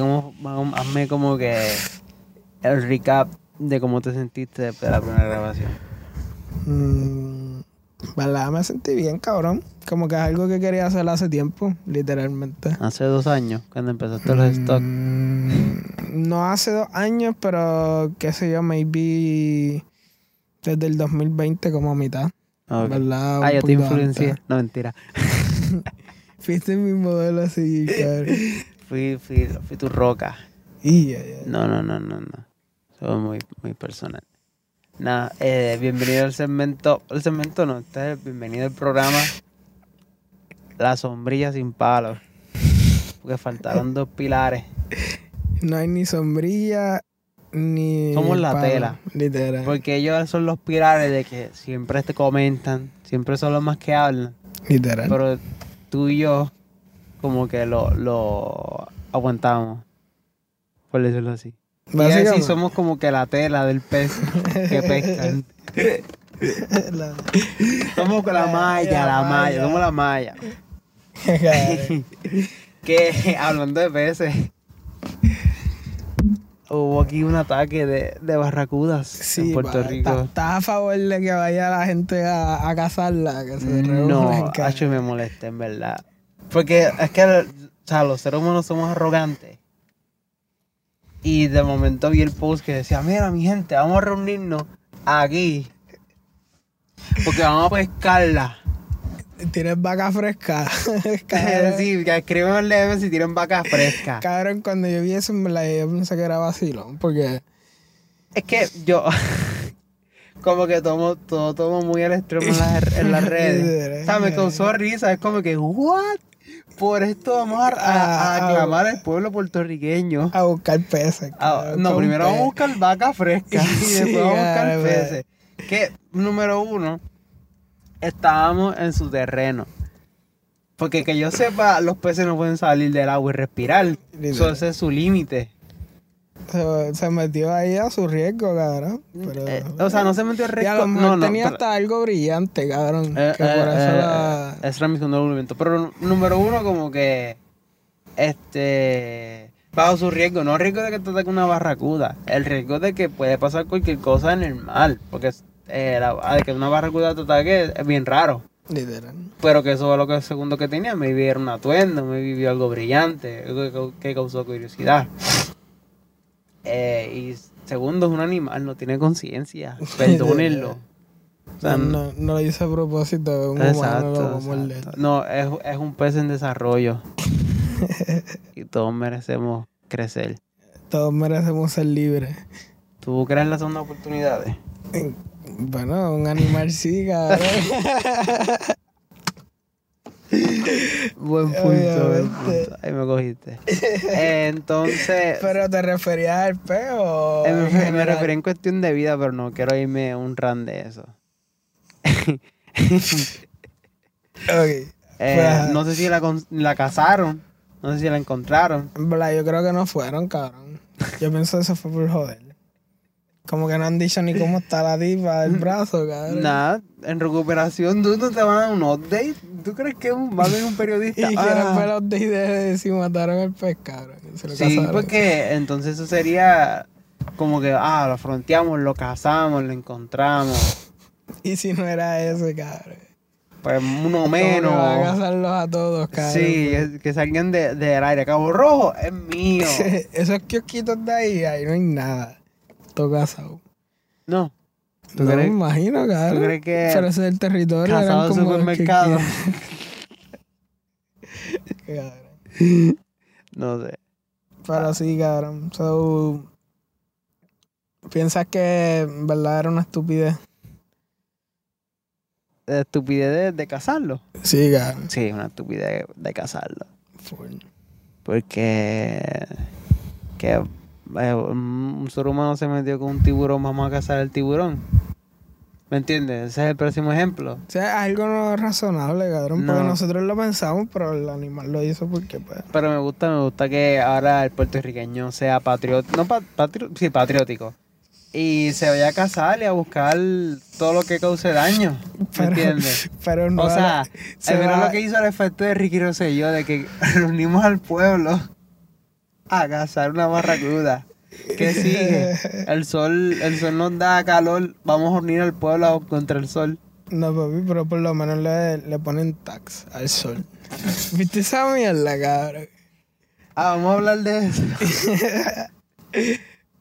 como, hazme como que el recap de cómo te sentiste después de la primera grabación. Mm, ¿Verdad? Me sentí bien, cabrón. Como que es algo que quería hacer hace tiempo, literalmente. Hace dos años, cuando empezaste los stock. Mm, no hace dos años, pero qué sé yo, maybe desde el 2020 como a mitad. Ok. ¿Verdad? Un Ah, yo te influencié. No, mentira. Fuiste mi modelo así, cabrón. Fui, fui, fui tu roca. No, no, no, no, no. Es muy, muy personal. Nada, eh, bienvenido al segmento. El segmento no, este es el bienvenido al programa La sombrilla sin palos. Porque faltaron dos pilares. No hay ni sombrilla ni. Somos la palo, tela. Literal. Porque ellos son los pilares de que siempre te comentan, siempre son los más que hablan. Literal. Pero tú y yo, como que lo, lo aguantamos. Por decirlo así. Y así somos como que la tela del pez que pescan. La- Somos con la malla, la malla, somos la malla. Que hablando de peces, hubo aquí un ataque de, de barracudas Sí, en Puerto pa, Rico. ¿Estás a favor de que vaya la gente a, a cazarla? Que se No? Hacho me molesta, en verdad. Porque es que, o sea, los seres humanos somos arrogantes. Y de momento vi el post que decía, mira mi gente, vamos a reunirnos aquí. Porque vamos a pescarla. Tienes vaca fresca. sí, que escriben en DM si tienen vacas frescas. cabrón, cuando yo vi eso, en verdad, yo pensé que era vacilón. Porque. Es que yo, como que tomo, todo tomo muy al extremo en las, en las redes. O sea, me causó risa, es como que, ¿what? Por esto vamos a, a- a aclamar al pueblo puertorriqueño. A buscar peces. No, primero vamos a buscar vacas frescas y después vamos a buscar cabrón. peces. Que, número uno, estábamos en su terreno. Porque que yo sepa, los peces no pueden salir del agua y respirar. Eso es su límite. Se, se metió ahí a su riesgo, cabrón. Pero, Eh, o sea, no se metió y a riesgo. lo mejor No, no, tenía pero- hasta algo brillante, cabrón. Eh, que eh, por eso eh, la. Ese era mi segundo argumento. Pero número uno, como que. Este. Bajo su riesgo. No el riesgo de que te ataque una barracuda. El riesgo de que puede pasar cualquier cosa en el mar. Porque eh, la- de que una barracuda te ataque es bien raro. Literal. Pero que eso es lo que segundo que tenía. Me era un atuendo, me vivió algo brillante. Algo que, que causó curiosidad. Eh, y segundo, es un animal, no tiene conciencia. Perdónenlo. O sea, no, no lo hice a propósito, un humano lo exacto. No, es, es un pez en desarrollo. y todos merecemos crecer. Todos merecemos ser libres. ¿Tú crees en las segundas oportunidades? Bueno, un animal sí, cabrón. Buen punto, buen punto. Ahí me cogiste. Entonces, Pero te referías al peo. eh, me, me referí en cuestión de vida, pero no quiero irme a un ran de eso. Ok. Eh, Pues, no sé si la, la cazaron, no sé si la encontraron. En verdad, yo creo que no fueron, cabrón. Yo pienso que eso fue por joder. Como que no han dicho ni cómo está la tipa del brazo, cabrón. Nada, en recuperación, ¿tú no te van a dar un update? ¿Tú crees que un- va a venir un periodista? Y Ah. quieren ver los de de si mataron al pez, cabrón. Se lo Sí, porque entonces eso sería como que, ah, lo fronteamos, lo cazamos, lo encontramos. Y si no era ese, cabrón. Pues uno que van a menos. cazarlos a todos, cabrón. Sí, es- que salgan de- del aire. Cabo Rojo es mío. Esos kiosquitos de ahí, ahí no hay nada. Todo cazado. No. ¿Tú no crees? me imagino, cabrón. ¿Tú crees que Pero ese es el territorio. de como supermercado. que- cabrón. No sé. Pero sí, cabrón. So, ¿Piensas que en verdad era una estupidez? ¿La estupidez de, de cazarlo? Sí, cabrón. Sí, una estupidez de cazarlo. Full. Porque que eh, un ser humano se metió con un tiburón, vamos a cazar el tiburón. ¿Me entiendes? Ese es el próximo ejemplo. O sea, algo no razonable, cabrón. Porque No. nosotros lo pensamos, pero el animal lo hizo porque, pues. Pero me gusta, me gusta que ahora el puertorriqueño sea patriótico, no pa- patri- sí, patriótico. Y se vaya a cazar y a buscar todo lo que cause daño. ¿Me Pero, entiendes? pero no. o sea, se va- lo que hizo el efecto de Ricky Rosselló, de que reunimos al pueblo a cazar una barracuda. ¿Qué sigue? El sol, el sol nos da calor, vamos a unir al pueblo contra el sol. No, papi, pero por lo menos le, le ponen tax al sol. ¿Viste esa mierda, cabrón? Ah, vamos a hablar de eso.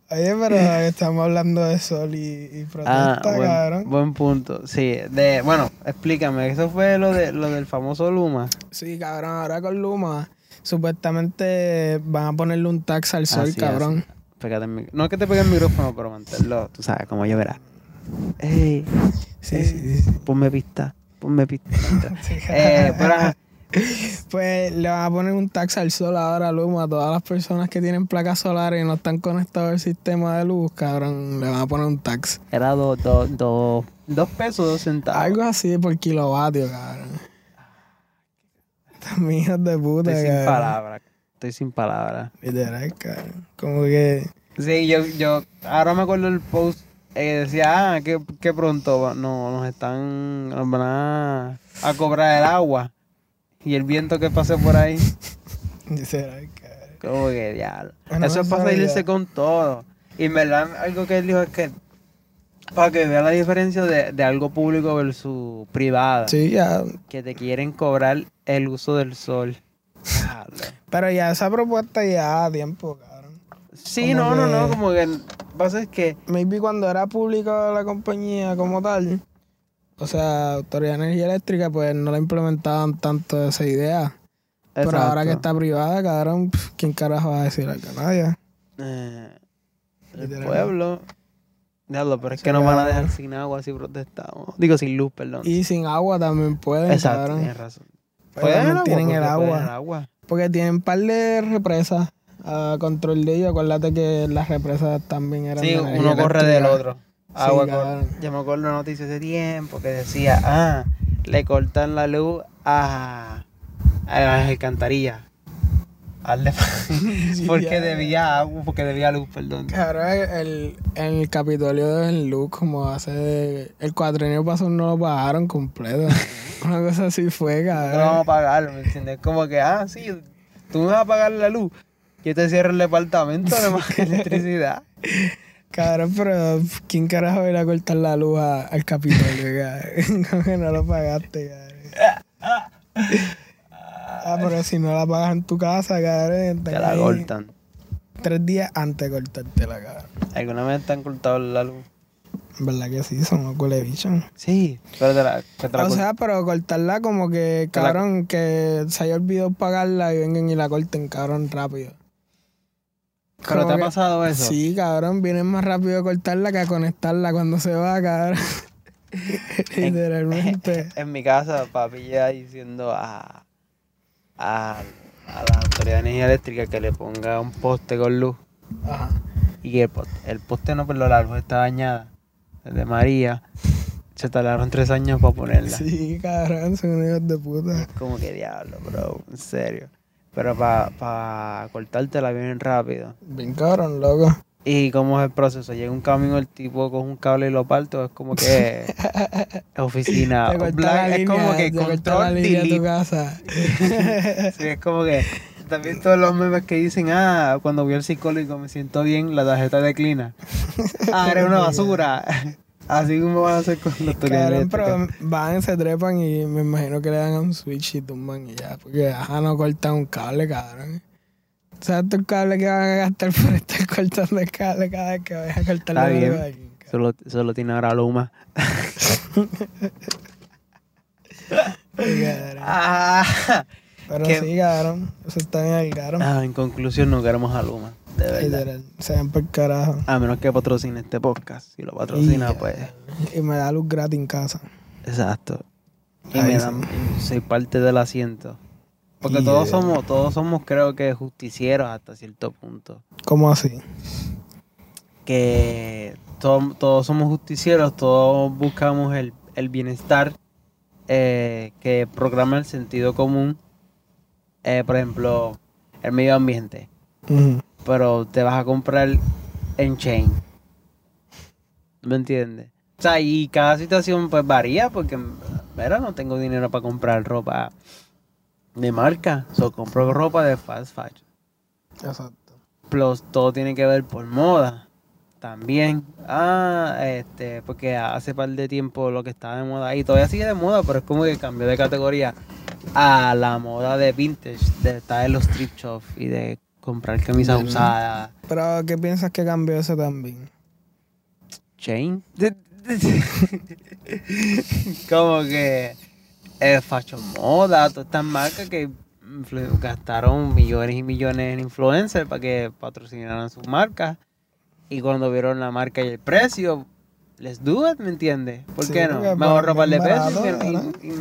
Oye, pero estamos hablando de sol y, y Ah, protesta, buen, cabrón. buen punto. Sí, de, bueno, explícame, eso fue lo de lo del famoso Luma. Sí, cabrón, ahora con Luma, supuestamente van a ponerle un tax al sol, Así, cabrón. así. No es que te pegue el micrófono, pero manténlo, tú sabes, como yo verás. Ey, Sí, ey, sí, sí. ponme pista, ponme pista. Eh, Pues le van a poner un tax al sol ahora Luma a todas las personas que tienen placas solares y no están conectados al sistema de luz, cabrón, le van a poner un tax. era dos, dos, dos, dos pesos, dos centavos. Algo así por kilovatio, cabrón. Estos hijos de puta, Estoy sin palabras, estoy sin palabras. Literal, cabrón. Como que. Sí, yo, yo, ahora me acuerdo el post eh, decía, ah, que, que pronto va- no, nos están, nos van a, a cobrar el agua y el viento que pase por ahí. Literal, cabrón. Como que. Bueno, Eso es no para sabía. salirse con todo. Y en verdad, algo que él dijo es que para que vea la diferencia de, de algo público versus privado. Sí, ya. Que te quieren cobrar el uso del sol. Pero ya esa propuesta ya a tiempo, cabrón. Sí, Como no, no, no, que- como que pasa es que Maybe cuando era pública la compañía como tal, o sea, Autoridad de Energía Eléctrica, pues no la implementaban tanto esa idea. Pero ahora que está privada, cabrón, ¿quién carajo va a decir algo? Nadie. Eh, el pueblo. Diablo, pero es que nos van a dejar sin agua si protestamos. Digo, sin luz, perdón. Y sin agua también pueden, Exacto, cabrón. tienes razón. El pueden agua. el agua. Porque tienen un par de represas a control de ellos. Acuérdate que las represas también eran Sí, uno corre del otro. Agua cabrón. cor- Yo me acuerdo una noticia hace tiempo que decía, ah, le cortan la luz a, a las alcantarillas. Porque ya. debía agua, porque debía luz, perdón. Cabrón, el, el Capitolio de Luz, como hace. El cuatrenio pasado no lo pagaron completo. Una cosa así fue, No vamos a cabrón. pagarlo, ¿me entiendes? Como que, ah, sí, tú me vas a pagar la luz. Yo te cierro el departamento de más electricidad. Cabrón, pero ¿quién carajo va a ir a cortar la luz a- al Capitolio, cabrón? Como que no lo pagaste, cabrón. Ah, pero si no la pagas en tu casa, cabrón, Te la cortan. tres días antes de cortártela, cabrón. ¿Alguna vez te han cortado la luz? Verdad que sí, son cules bichos. Sí, pero te la, que te la O sea, pero cortarla como que, la- cabrón, que se haya olvidado pagarla y vengan y la corten, cabrón, rápido. ¿Pero como te ha pasado eso? Sí, cabrón, vienen más rápido a cortarla que a conectarla cuando se va, cabrón. Literalmente. En mi casa, papi ya diciendo a, a, a la autoridad de energía eléctrica que le ponga un poste con luz. Ajá. Y el poste, el poste no, pero la luz está dañada. De María. Se tardaron tres años para ponerla. Sí, cabrón, son hijos de puta. Como que diablo, bro, en serio. Pero para pa cortártela bien rápido. Bien cabrón, loco. ¿Y cómo es el proceso? Llega un camión, el tipo con un cable y lo parte, o es como que oficina black, es línea, como que la control de tu casa. Sí, es como que también todos los memes que dicen, ah, cuando voy al psicólogo me siento bien, la tarjeta declina. Ah, eres una basura. Así como van a hacer con Cabrón, eléctrica. pero van, se trepan y me imagino que le dan a un switch y tumban y ya. Porque ajá, no cortan un cable, cabrón. ¿Sabes tú el cable que van a gastar por estar cortando el cable cada vez que vayas a cortar la bien. de? Solo, solo tiene ahora Luma. Ah, Pero que- sí, cabrón. Eso está bien caro. Ah, en conclusión, no queremos a Luma. De verdad. Se ven por carajo. A menos que patrocine este podcast. Si lo patrocina, Y- pues. Y me da luz gratis en casa. Exacto. Y Ahí me dan, soy parte del asiento. Porque Y, todos somos, todos somos, creo que, justicieros hasta cierto punto. ¿Cómo así? Que to- todos somos justicieros, todos buscamos el, el bienestar eh, que programa el sentido común. Eh, por ejemplo, el medio ambiente. Ujú. pero te vas a comprar en chain. ¿Me entiendes? O sea, y cada situación pues varía porque, mira, no tengo dinero para comprar ropa de marca. So, compro ropa de fast fashion. Exacto. plus todo tiene que ver por moda. También. Ah, este, porque hace par de tiempo lo que estaba de moda y todavía sigue de moda, pero es como que cambió de categoría a la moda de vintage, de estar en los thrift shops y de comprar camisas usadas. Pero, ¿qué piensas que cambió eso también? Chain. como que eh, fashion moda, todas estas marcas que gastaron millones y millones en influencers para que patrocinaran sus marcas. Y cuando vieron la marca y el precio, les do it, ¿me entiendes? ¿Por Sí, qué no? Me ahorro par de pesos y, ¿verdad? y- y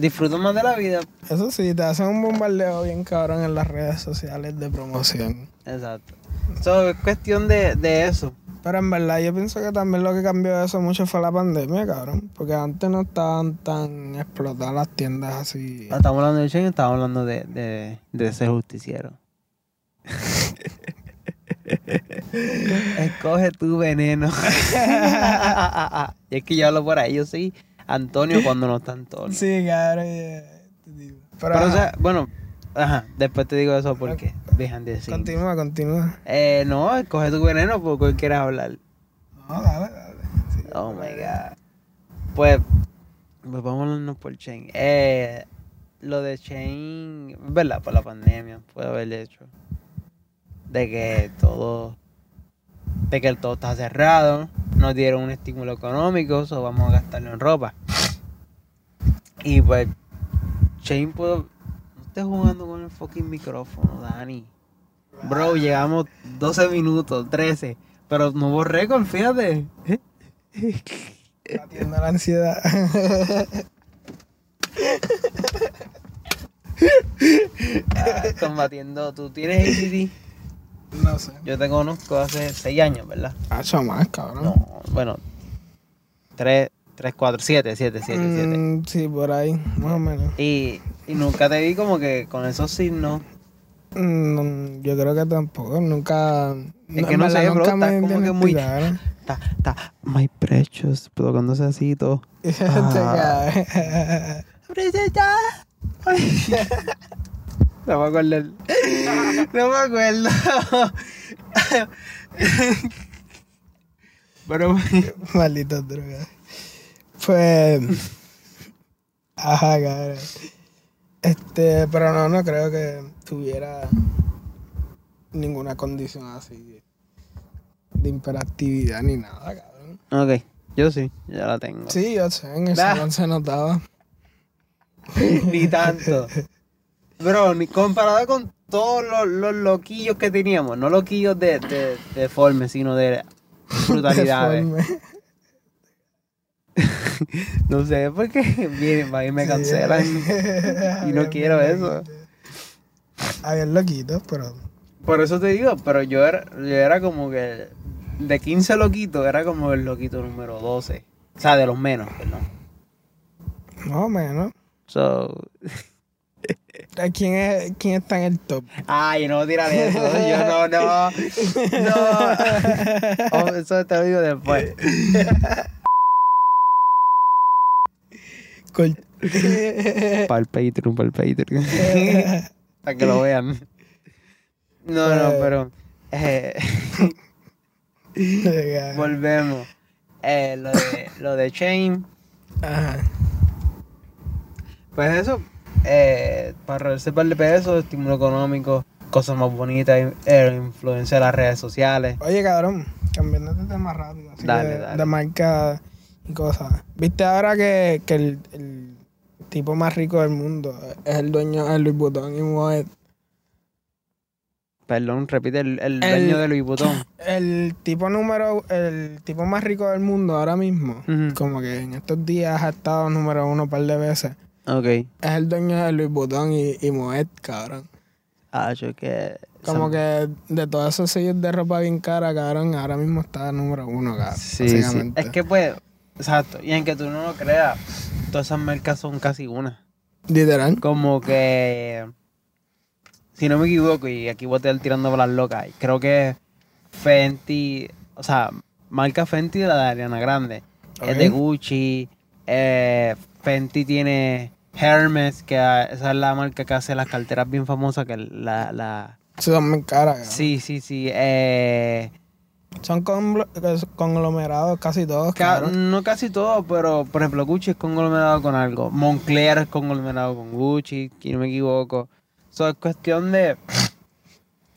disfruto más de la vida. Eso sí, te hacen un bombardeo bien cabrón en las redes sociales de promoción. Exacto. So, es cuestión de, de eso. Pero en verdad yo pienso que también lo que cambió eso mucho fue la pandemia, cabrón. Porque antes no estaban tan explotadas las tiendas así. Estamos hablando de Chain, estamos hablando de, de, de ser justiciero. Escoge tu veneno. y es que yo hablo por ahí, yo soy Antonio cuando no está Antonio. Sí, tipo. Pero, Pero, o ajá, sea, bueno, ajá, después te digo eso porque behind the scenes. continúa, continúa. Eh, no, escoge tu veneno por cuál quieras hablar. No, dale, dale. Sí. Oh my god. Pues, pues hablarnos por Chain. Eh, lo de Chain, verdad, por la pandemia, puede haber hecho. De que todo, de que todo está cerrado, nos dieron un estímulo económico, so vamos a gastarlo en ropa. Y pues, Chain pudo. No estés jugando con el fucking micrófono, Dani. Bro, llegamos 12 minutos, 13. Pero no hubo récord, fíjate. Batiendo la ansiedad. Ah, combatiendo. ¿Tú tienes ADD? No sé. Yo te conozco hace 6 años, ¿verdad? Hacho más, cabrón. No, bueno. 3, 3 4, 7, 7, 7, 7. Mm, sí, por ahí, más o menos. Y, y nunca te vi como que con esos signos. Mm, yo creo que tampoco, nunca. Es que no sé, bro, nunca está me como que muy-. Está, está, my precious, tocándose así y todo. Ah. No me acuerdo. el- No me acuerdo. Pero. Maldita droga. Pues. Ajá, cabrón. Este, pero no, no creo que tuviera ninguna condición así de hiperactividad ni nada, cabrón. Ok, yo sí, ya la tengo. Sí, yo sé, en el salón se notaba. ni tanto. Bro, ni comparado con todos los, los loquillos que teníamos, no loquillos de, de, sino de brutalidades. No sé por qué vienen para y me cancelan. y no quiero eso. Había loquitos, pero. Por eso te digo, pero yo era, yo era como que de 15 loquitos, era como el loquito número 12. O sea, de los menos, perdón. Más o menos. So, ¿Quién, es, ¿Quién está en el top? ay, no tirar eso. Yo no, no. No. Oh, eso te lo digo después. Col- Para el Patreon, para el Patreon. para que lo vean. No, no, pero. eh, volvemos. Eh, lo, de, lo de Chain. Ajá. Pues eso. Eh, para reducir par de pesos, estímulo económico, cosas más bonitas, eh, influencia de las redes sociales. Oye, cabrón, cambiando de tema rápido. Así Dale, que dale. De marca y cosas. ¿Viste ahora que, que el, el tipo más rico del mundo es el dueño de Louis Vuitton y Moet? Perdón, repite el, el El- dueño de Louis Vuitton. El tipo número, el tipo más rico del mundo ahora mismo, como que en estos días ha estado número uno un par de veces, Ok. es el dueño de Louis Vuitton y, y Moet, cabrón. Ah, yo que. Como que de todos esos sellos de ropa bien cara, cabrón, ahora mismo está número uno, cabrón. Sí, sí. Es que pues. Exacto. Y en que tú no lo creas, todas esas marcas son casi una. Literal. Como que. Si no me equivoco, y aquí voy a estar tirando por las locas, creo que Fenty. O sea, marca Fenty de la de Ariana Grande. Es de. Gucci. eh, Fenty tiene Hermes, que esa es la marca que hace las carteras bien famosas, que la, la Son muy caras. Sí, sí, sí. Eh, Son conglo- conglomerados casi todos, ca- no casi todo, pero por ejemplo, Gucci es conglomerado con algo. Moncler es conglomerado con Gucci, si no me equivoco. So, es cuestión de.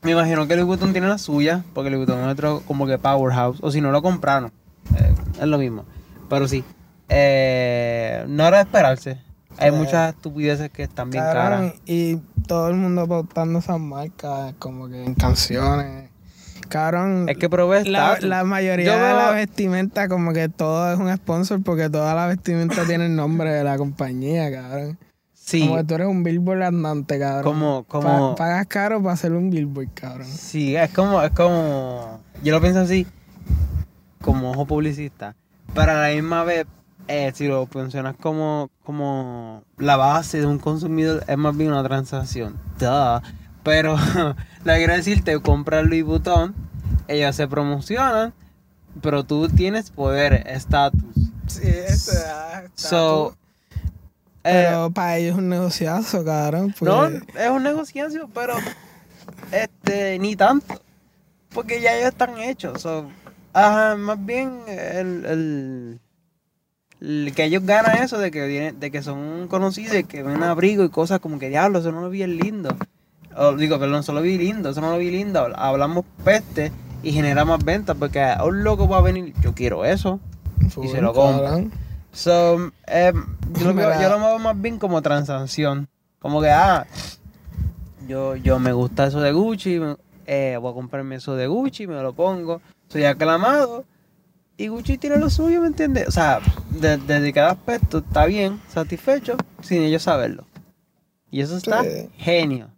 Me imagino que Louis Vuitton tiene la suya, porque Louis Vuitton es otro como que powerhouse. O si no lo compraron, eh, es lo mismo. Pero sí, eh, no era de esperarse. Hay Sí. muchas estupideces que están bien Cabrón, caras. Y todo el mundo pautando esas marcas, como que en canciones. Cabrón, Es que provee la, mayoría Yo de veo- la vestimenta, como que todo es un sponsor, porque toda la vestimenta tiene el nombre de la compañía, cabrón. Sí, Como que tú eres un billboard andante, cabrón. como, como, Pa- pagas caro para hacer un billboard, cabrón. Sí, es como, es como, yo lo pienso así, como ojo publicista, pero a la misma vez, eh, si lo funcionas como, como la base de un consumidor, es más bien una transacción, Duh. pero que quiero decirte, compras Louis Vuitton, ellos se promocionan, pero tú tienes poder, estatus, Sí, este, ah, so, eh, Pero para ellos es un negociazo, cabrón. No, porque- es un negociación, pero este ni tanto. Porque ya ellos están hechos. so, ajá, más bien el- el que ellos ganan eso de que de que son conocidos y que ven abrigo y cosas como que diablo, eso no lo vi lindo. O, digo, perdón, eso lo vi lindo, eso no lo vi lindo. Hablamos peste y genera más ventas porque un loco va a venir, yo quiero eso. Full, se lo compra. So, em, yo, lo yo lo veo más bien como transacción. Como que, ah, yo, yo me gusta eso de Gucci, eh, voy a comprarme eso de Gucci, me lo pongo, soy aclamado. Y Gucci tiene lo suyo, ¿me entiendes? O sea, de- desde cada aspecto está bien, satisfecho, sin ellos saberlo. Y eso está Sí. genio.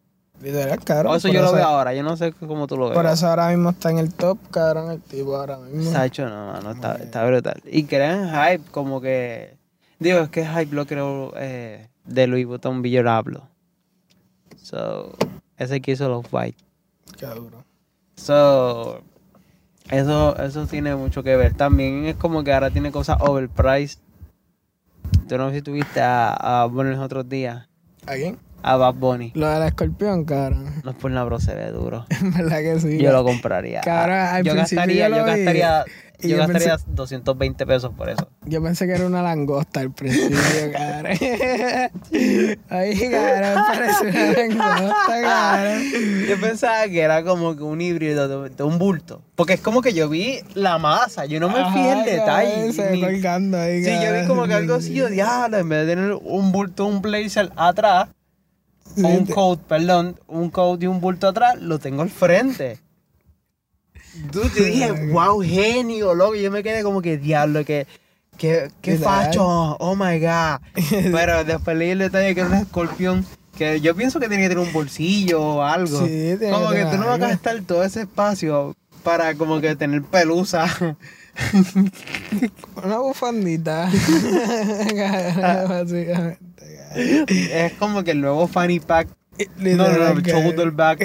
Literal, cabrón. O eso yo lo veo ahora, yo no sé cómo tú lo ves. Por eso ahora mismo está en el top, cabrón, el tipo ahora mismo. Sacho, no, mano, está, está brutal. Y crean hype, como que. Digo, es que hype lo creo eh, de Louis Vuitton Villorablo. So, ese que hizo los white. Cabrón. So, eso, eso tiene mucho que ver. También es como que ahora tiene cosas overpriced. Yo no sé si tuviste a, a Bunny los otros días. ¿A quién? A Bad Bunny. Lo del escorpión, cabrón. No es por nada, bro, se ve duro. En verdad que sí. Yo lo compraría. Cabrón, al yo principio gastaría, yo lo yo vi gastaría, y yo yo pensé- gastaría 220 pesos por eso. Yo pensé que era una langosta al principio, cabrón. Ay, cabrón, parece una langosta, cabrón. Yo pensaba que era como que un híbrido de, de un bulto. Porque es como que yo vi la masa, yo no me fijé en Ajá, detalle. Se ni- colgando ahí, Sí, yo vi como que algo así, yo diablo, en vez de tener un bulto, un blazer atrás, o un Sí, coat, perdón, un coat y un bulto atrás, lo tengo al frente. Dude, yo dije, wow, genio, loco. Yo me quedé como que diablo, que, que Literal. facho, oh my god. Pero después leí el detalle que era un escorpión, que yo pienso que tiene que tener un bolsillo o algo. Sí, tiene como que que tú no vas a gastar todo ese espacio para como que tener pelusa. Una bufandita. Básicamente, es como que el nuevo fanny pack. No, no, cabrón. shoulder bag.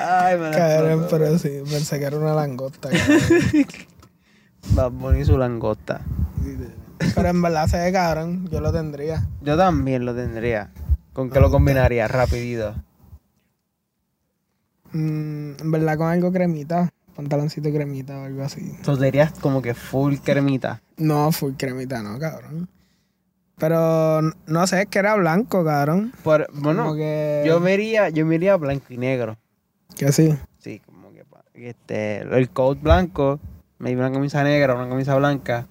Ay, me Cabrón, pero sí, pensé que era una langosta. cabrón. Bad Bunny y su langosta. Pero en verdad se ve cabrón, yo lo tendría. Yo también lo tendría. ¿Con qué lo combinaría? Rapidito. Mm, en verdad con algo cremita, pantaloncito cremita o algo así. Tú serías como que full cremita. No, full cremita, no, cabrón. Pero no sé, es que era blanco, cabrón. Por, bueno, que... yo me iría, yo me iría blanco y negro. Que sí. Sí, como que este, el coat blanco, me iba una camisa negra, una camisa blanca,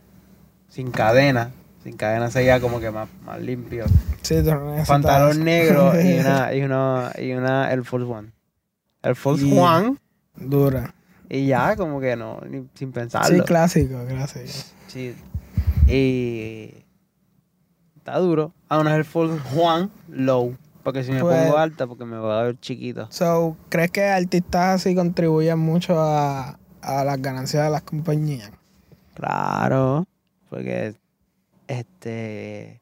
sin cadena. Sin cadena sería como que más, más limpio. Sí, no Pantalón negro y una, y una, y una Air Force One. Air Force Y- One Dura. y ya como que no, ni- sin Sí, pensarlo. clásico, clásico. Sí. Y está duro. A una Air Force One low. Porque si me Pues- pongo alta, porque me va a ver chiquito. So, ¿crees que artistas así contribuyen mucho a, a las ganancias de las compañías? Claro. Porque este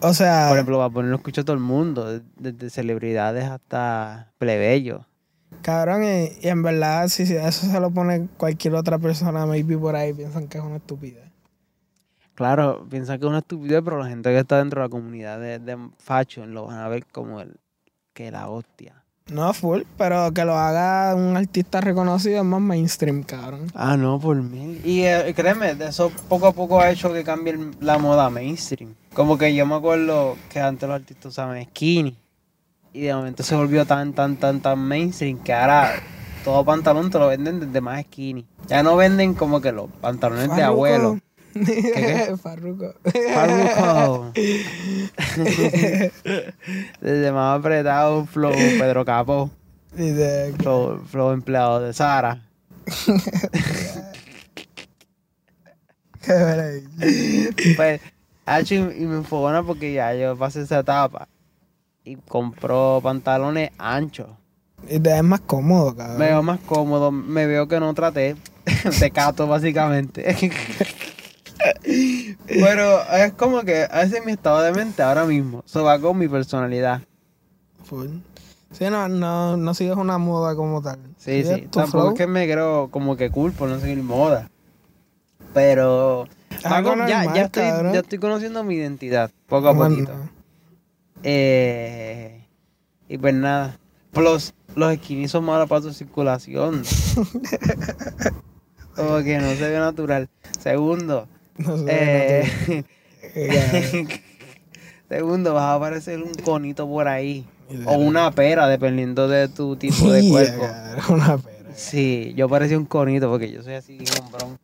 O sea, Por ejemplo, va a poner lo escucha todo el mundo, desde celebridades hasta plebeyos. cabrón, y, y en verdad, si, si eso se lo pone cualquier otra persona, maybe por ahí piensan que es una estupidez. Claro, piensan que es una estupidez, pero la gente que está dentro de la comunidad de, de fashion lo van a ver como el, que la hostia. No full, pero que lo haga un artista reconocido es más mainstream, cabrón. Ah, no, por mí. Y eh, créeme, de eso poco a poco ha hecho que cambie la moda mainstream. Como que yo me acuerdo que antes los artistas usaban skinny. Y de momento se volvió tan, tan, tan, tan mainstream que ahora todo pantalón te lo venden desde más skinny. Ya no venden como que los pantalones de abuelo. Qué? Farruko. Farruko. desde más apretado, flow Pedro Capó. Dice, Flow, flow empleado de Sara. qué maravilla. Pues, hacho, y, me enfogona porque ya yo pasé esa etapa. Y compró pantalones anchos. Y te ves más cómodo, cabrón. Me veo más cómodo, me veo que no traté. de cato, básicamente. Pero es como que ese es mi estado de mente ahora mismo. Eso va con mi personalidad. Full. Sí, no, no, no sigues una moda como tal. Sí, sí. Tampoco flow. es que me creo como que cool por no seguir moda. Pero Algo ya, ya, estoy, ya estoy conociendo mi identidad, poco a Bueno, poquito. Eh, y pues nada. Plus, los skinny son malos para tu circulación. Como que no se ve natural. Segundo, no sé, eh, no te- segundo, vas a parecer un conito por ahí. O una pera, dependiendo de tu tipo de cuerpo. una pera. Sí, yo parecía un conito porque yo soy así, hombrón.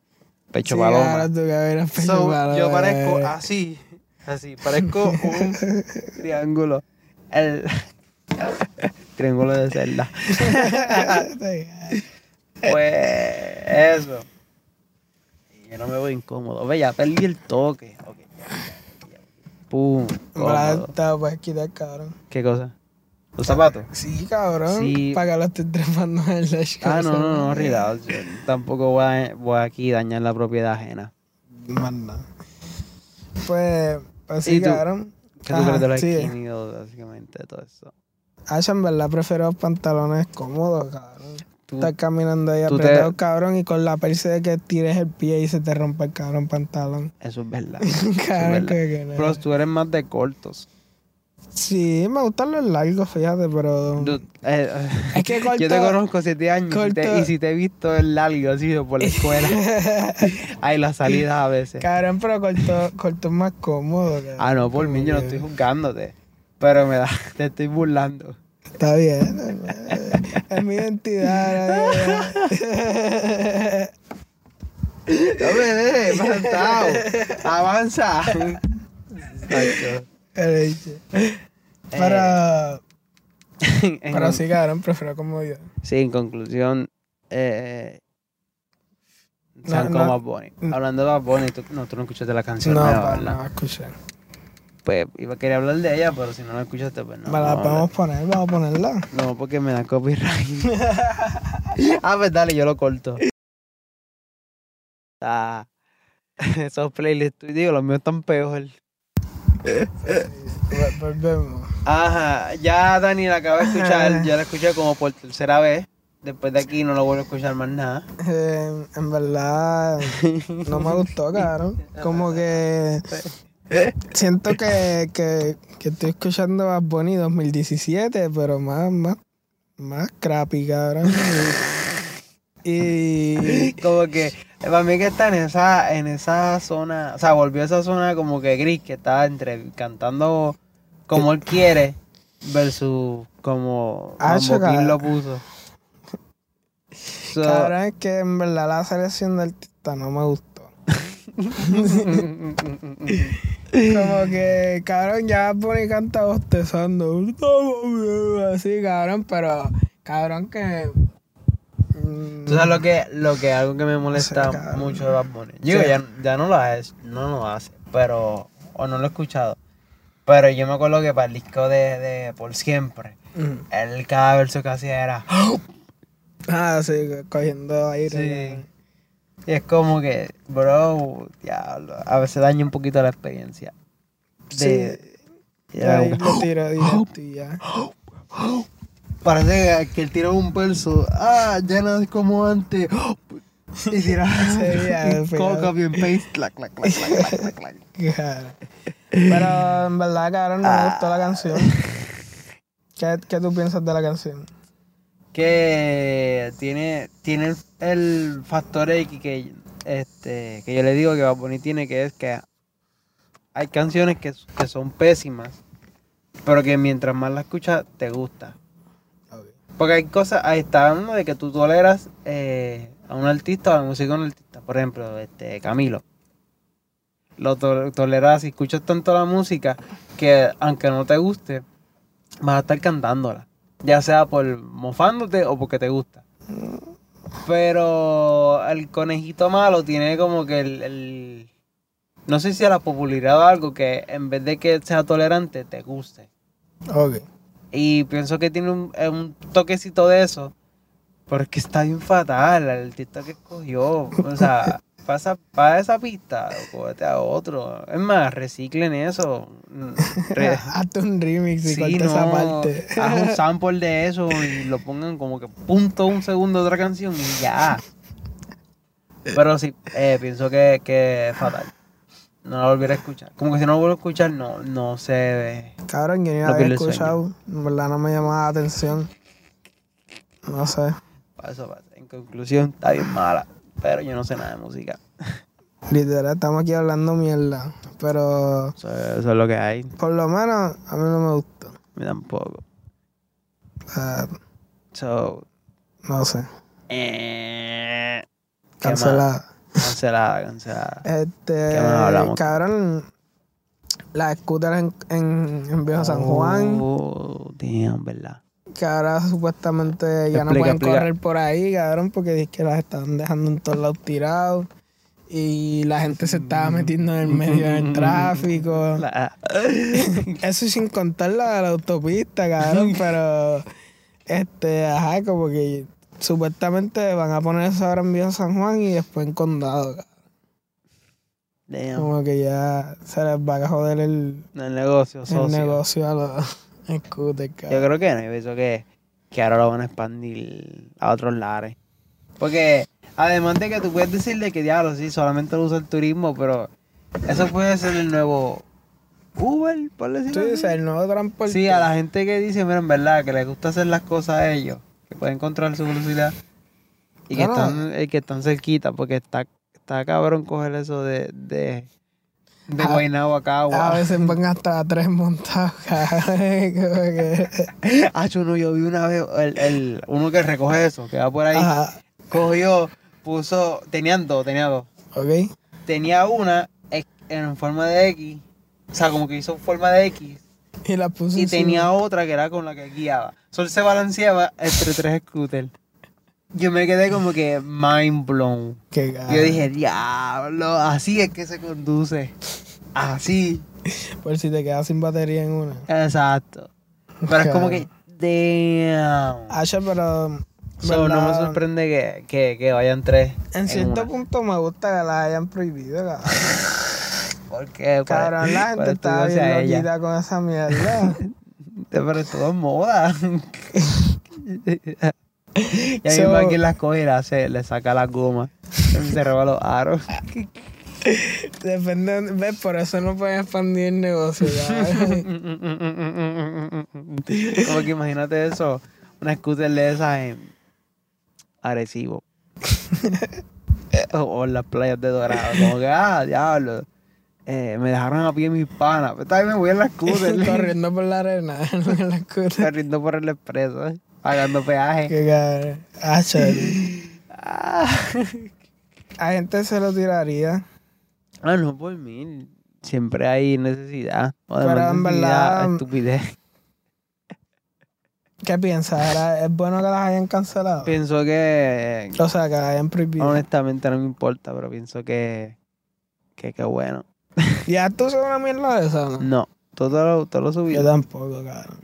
Pecho Sí, paloma. pecho So, paloma, yo parezco eh. así, así, parezco un triángulo. El triángulo de celda. Pues eso. Yo no me voy incómodo. Ve, ya perdí el toque. Ok, ya, ya. Pum. En verdad, cómodo. te puedes quitar, cabrón. ¿Qué cosa? ¿Los zapatos? Sí, cabrón. Sí. Para que lo estés trepando en dash. Ah, no, no, no, relax. Yo tampoco voy, a, voy aquí a dañar la propiedad ajena. Manda. Pues, pues ¿Y sí, tú? cabrón. ¿Qué tú crees de los sí. skinny básicamente todo eso? Asha, en verdad prefiero pantalones cómodos, cabrón. Tú- Estás caminando ahí tú te- apretado, cabrón, y con la perse de que tires el pie y se te rompe el cabrón pantalón. Eso es verdad. verdad. que, no. Pero tú eres más de cortos. Sí, me gustan los largos, fíjate, pero. Eh, Es que corto. Yo te conozco siete años y, te- corto- y si te he visto el largo, sido por la escuela. Hay las salidas a veces. Cabrón, pero corto, corto es más cómodo. cabrón. Ah, no, por mí yo no estoy juzgándote. Pero me da, te estoy burlando. Está bien. es mi identidad. ¿no? No me dejes, plantado. Avanza. Pero, En- pero sí, cabrón, prefiero como yo. Sí, en conclusión, eh, No, sean no. como Bad Bunny. Hablando de Bad Bunny, tú, no, tú no escuchaste la canción No, nueva, pa- ¿verdad? no, escuché. Pues iba a querer hablar de ella, pero si no la escuchaste, pues no. Me la no, podemos poner, vamos a ponerla. No, porque me da copyright. ah, pues dale, yo lo corto. Ah, esos playlists, tú- digo, los míos están peor. Vol- Volvemos. Ajá, ya Dani la acabo de escuchar, ya la escuché como por tercera vez. Después de aquí no lo vuelvo a escuchar más nada. Eh, en verdad, no me gustó, cabrón. Como que siento que, que, que estoy escuchando Bad Bunny 2017, pero más, más, más crappy, cabrón. Y Como que, para mí que está en esa, en esa zona, o sea, volvió a esa zona como que gris, que está entre cantando como él quiere versus como Ah, Mambo lo puso. So, cabrón, es que en verdad la selección de artista no me gustó. Como que, cabrón, ya Bunny canta bostezando. Así, cabrón, pero, cabrón, que. mm, Tú sabes lo que, lo que algo que me molesta mucho de Bad Bunny. Digo, Sí. ya, ya no lo hace, no lo hace, pero, o no lo he escuchado. Pero yo me acuerdo que para el disco de, de Por Siempre, mm. él cada verso que hacía era, Ah, sí, cogiendo aire. Sí. Y es como que, bro, diablo, a veces daña un poquito la experiencia. De, Sí. era Ahí lo tiro directo y ya. Parece que él tiró un verso, ah, ya no es como antes. Y tira ya, copy and paste, clac, clac, clac, clac, clac. Claro. Pero en verdad, cabrón, no me Ah. gustó la canción. ¿Qué, ¿Qué tú piensas de la canción? Que tiene, tiene el, factor X que, este, que yo le digo que Bad Bunny tiene, que es que hay canciones que, que son pésimas, pero que mientras más la escuchas, te gusta. Porque hay cosas, ahí está hablando de que tú toleras eh, a un artista o a la música de un artista. Por ejemplo, este Camilo. Lo to- toleras y escuchas tanto la música que aunque no te guste, vas a estar cantándola. Ya sea por mofándote o porque te gusta. Pero el conejito malo tiene como que el, el- no sé si a la popularidad o algo que en vez de que sea tolerante, te guste. Ok. Y pienso que tiene un, un toquecito de eso. Pero es que está bien fatal el artista que escogió. O sea, pasa para esa pista, cógete a otro. Es más, reciclen eso. Re- Hazte un remix y sí, corta esa no, parte. haz un sample de eso y lo pongan como que punto un segundo de otra canción y ya. Pero sí, eh, pienso que, que es fatal. No la volveré a escuchar. Como que si no lo vuelvo a escuchar, no, no se ve. Cabrón, yo ni la había escuchado. En verdad no me llamaba la atención. No sé. Para eso pasa. En conclusión, está bien mala. Pero yo no sé nada de música. Literal, estamos aquí hablando mierda. Pero Eso, eso es lo que hay. por lo menos a mí no me gustó. A mí tampoco. Sea, So, no sé. eh. Cancelada. Cancelada, cancelada. Este, ¿Qué más hablamos? cabrón, las scooters en, en, en Viejo San Juan, Oh, damn, ¿verdad? Que ahora supuestamente ya no pueden explica. correr por ahí, cabrón, porque dice que las están dejando en todos lados tirados. Y la gente se estaba metiendo en el medio del tráfico. La- Eso sin contar la de la autopista, cabrón, pero este, ajá, como que supuestamente van a poner eso ahora en Viejo San Juan y después en Condado, cabrón. Damn. Como que ya se les va a joder el, El negocio, el socio. negocio a los Yo creo que no, yo pienso que, que ahora lo van a expandir a otros lares. Porque además de que tú puedes decirle que diablo, sí, solamente lo usa el turismo, pero eso puede ser el nuevo Uber, por decirlo Tú así. el nuevo transporte. Sí, a la gente que dice, mira, en verdad, que les gusta hacer las cosas a ellos, que pueden controlar su velocidad y que, están, y que están cerquita, porque está, está cabrón coger eso de, de, de Guaynabo a Cagua. A veces van hasta tres montados, Ah, yo no, yo vi una vez el, el, uno que recoge eso, que va por ahí, Ajá, cogió, puso, tenían dos, tenía dos. ok. Tenía una en forma de X, o sea, como que hizo forma de X, Y la puso y tenía otra que era con la que guiaba. Sol se balanceaba entre tres scooters. Yo me quedé como que mind blown. Qué Yo dije, diablo, así es que se conduce. Así. Por si te quedas sin batería en una. Exacto. Pero es como que, damn. Hacha, pero. So, no me sorprende que, que, que vayan tres. En cierto una. punto me gusta que las hayan prohibido, cabrón. ¿Por qué? Por- Cabrón, la por gente estudiarse bien loquita con esa mierda. Pero es todo en moda. y a So- quien las coge y le, hace- le saca las gomas. Se roba los aros. Depende, ¿ves? Por eso no pueden expandir el negocio. Como que imagínate eso. Una scooter de esas en Arecibo. o, o en las playas de Dorado. Como que, ah, diablo. Eh, me dejaron a pie mis panas. Pero también me voy en la scooter. Corriendo por la arena. en la scooter. Corriendo por el expreso. Pagando peaje. Qué. Hacha. Ah. A gente se lo tiraría. Ah, no por mí. Siempre hay necesidad. O Pero además en necesidad, verdad- estupidez. ¿Qué piensas? ¿Era- ¿Es bueno que las hayan cancelado? Pienso que O sea, que las hayan prohibido. honestamente no me importa, pero pienso que que qué bueno. ¿Ya tú sabes una mierda de esa no? No, todo lo, todo lo subí. Yo tampoco, cabrón.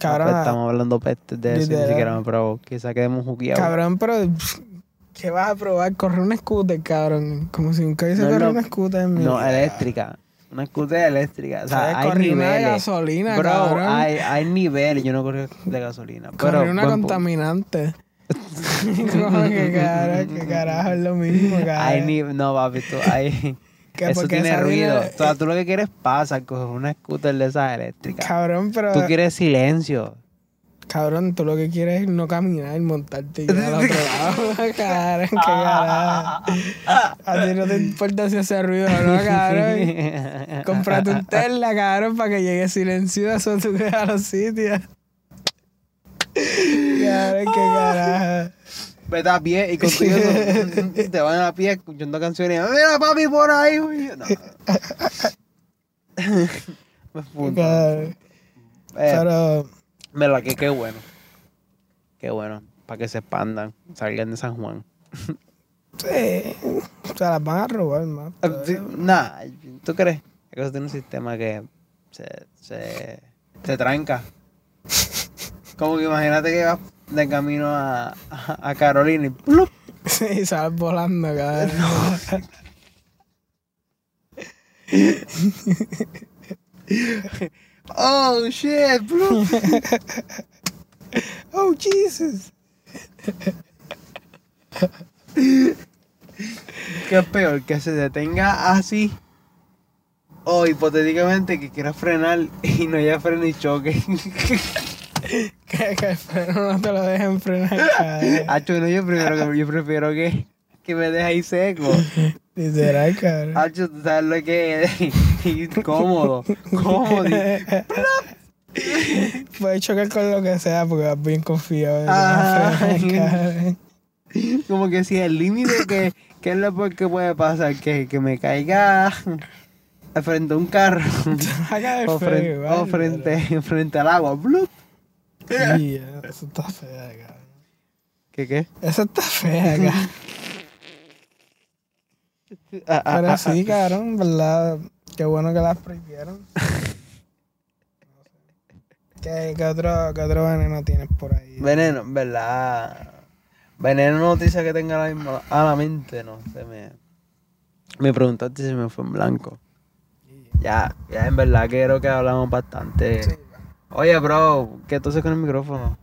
Cabrón, Pues estamos hablando pestes de eso ni siquiera me probó. Quizá quedemos jugueados. cabrón, pero ¿qué vas a probar? Correr un scooter, cabrón. Como si nunca hubiese No, corrido no. un scooter en mi No, vida. eléctrica. Una scooter eléctrica. O sea, hay una de niveles. gasolina, Bro, cabrón. hay, hay niveles. Yo no corrí de gasolina. Corrí Pero una contaminante. Como que carajo, que carajo es lo mismo, cabrón. Hay ni... No, papi, tú, hay... Eso porque tiene ruido. viene- O sea, tú lo que quieres pasa, coger una scooter de esas eléctricas. Cabrón, pero. Tú quieres silencio. Cabrón, tú lo que quieres es no caminar, montarte y ir al otro lado. cabrón, qué carajo. A ti no te importa si hace ruido o no, cabrón. Cómprate un Tesla, cabrón, para que llegue silencioso tú que a los sitios. Cabrón, qué carajo. Vete a pie y contigo te van a pie escuchando canciones. Mira papi por ahí. güey". No. Me punto. Eh, Pero, verdad que qué bueno. Qué bueno. Para que se expandan, salgan de San Juan. sí, se las van a robar más. Eh, sí, Nah, ¿tú crees? Es que eso tiene un sistema que se, se, se tranca. Como que imagínate que vas de camino a, a, a Carolina y ¡plup! Sí, sales volando, cabrón. ¡Oh, shit! ¡plup! Oh, Jesus. ¿Qué es peor? Que se detenga así. O hipotéticamente que quiera frenar y no haya freno y choque. Que, que el freno no te lo dejen frenar. Hacho, no, yo, primero yo prefiero que, que me deje ahí seco. Literal, cabrón. Hacho, tú sabes lo que es. Cómodo, cómodo. Puedes chocar con lo que sea porque vas bien confiado. Ah, frenar. Como que si el límite que, que es lo peor que puede pasar, que, que me caiga frente a un carro o, frente, o frente, frente al agua. ¡blup! Sí, eso está fea, cabrón. ¿Qué qué? Eso está fea, cabrón. Ah, ah, Pero ah, sí, cabrón, ¿verdad? Qué bueno que las prohibieron. ¿Qué, qué otro, ¿Qué otro veneno tienes por ahí? Veneno, en ¿verdad? Veneno noticia que tenga ahora mismo a la mente, no se me. Me preguntaste si me fue en blanco. Ya, ya en verdad creo que hablamos bastante. Sí, Oye, bro, ¿qué entonces con el micrófono?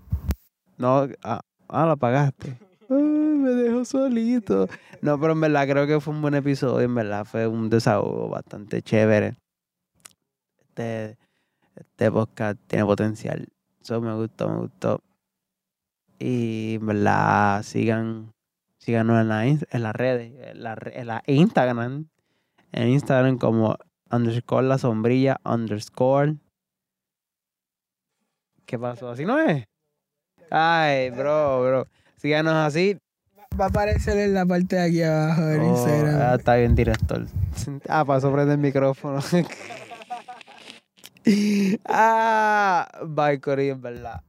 No, ah, ah, lo apagaste. Ay, me dejó solito. No, pero en verdad creo que fue un buen episodio, en verdad fue un desahogo bastante chévere. Este, este podcast tiene potencial. Eso me gustó, me gustó. Y en verdad sigan, síganos en, la, en las redes, en la, en la Instagram. En Instagram como underscore la sombrilla underscore. ¿Qué pasó? ¿Así no es? Ay, bro, bro. Síganos así. Va a aparecer en la parte de aquí abajo del Oh, Instagram. ah, está bien, director. Ah, pasó prende el micrófono. ah, bye, Corillo, en verdad.